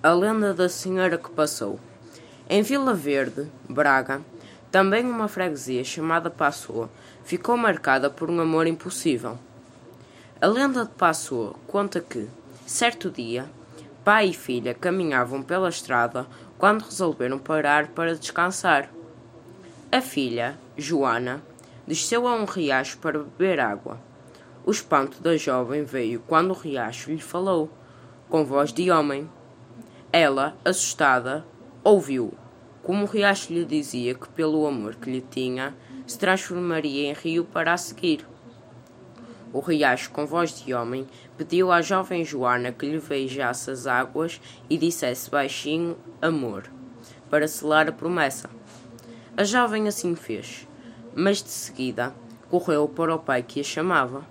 A lenda da senhora que passou. Em Vila Verde, Braga, também uma freguesia chamada Passoa ficou marcada por um amor impossível. A lenda de Passoa conta que, certo dia, pai e filha caminhavam pela estrada quando resolveram parar para descansar. A filha, Joana, desceu a um riacho para beber água. O espanto da jovem veio quando o riacho lhe falou, com voz de homem. Ela, assustada, ouviu, como o riacho lhe dizia que, pelo amor que lhe tinha, se transformaria em rio para a seguir. O riacho, com voz de homem, pediu à jovem Joana que lhe beijasse as águas e dissesse baixinho amor, para selar a promessa. A jovem assim fez, mas de seguida correu para o pai que a chamava.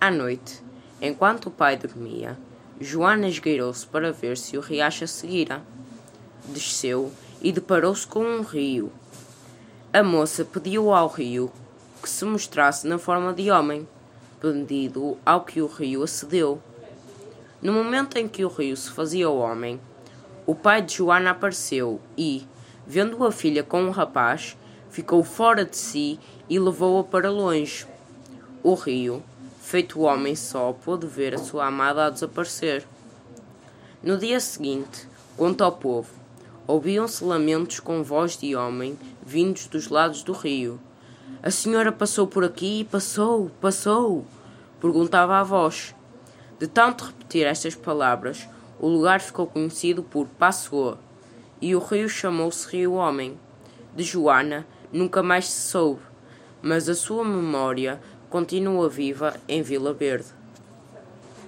À noite, enquanto o pai dormia, Joana esgueirou-se para ver se o riacho a seguira. Desceu e deparou-se com um rio. A moça pediu ao rio que se mostrasse na forma de homem, pedido ao que o rio acedeu. No momento em que o rio se fazia homem, o pai de Joana apareceu e, vendo a filha com um rapaz, ficou fora de si e levou-a para longe. O rio, feito homem só, pôde ver a sua amada a desaparecer. No dia seguinte, quanto ao povo, ouviam-se lamentos com voz de homem vindos dos lados do rio. A senhora passou por aqui, passou, passou, perguntava a voz. De tanto repetir estas palavras, o lugar ficou conhecido por Passoa, e o rio chamou-se Rio Homem. De Joana nunca mais se soube, mas a sua memória continua viva em Vila Verde.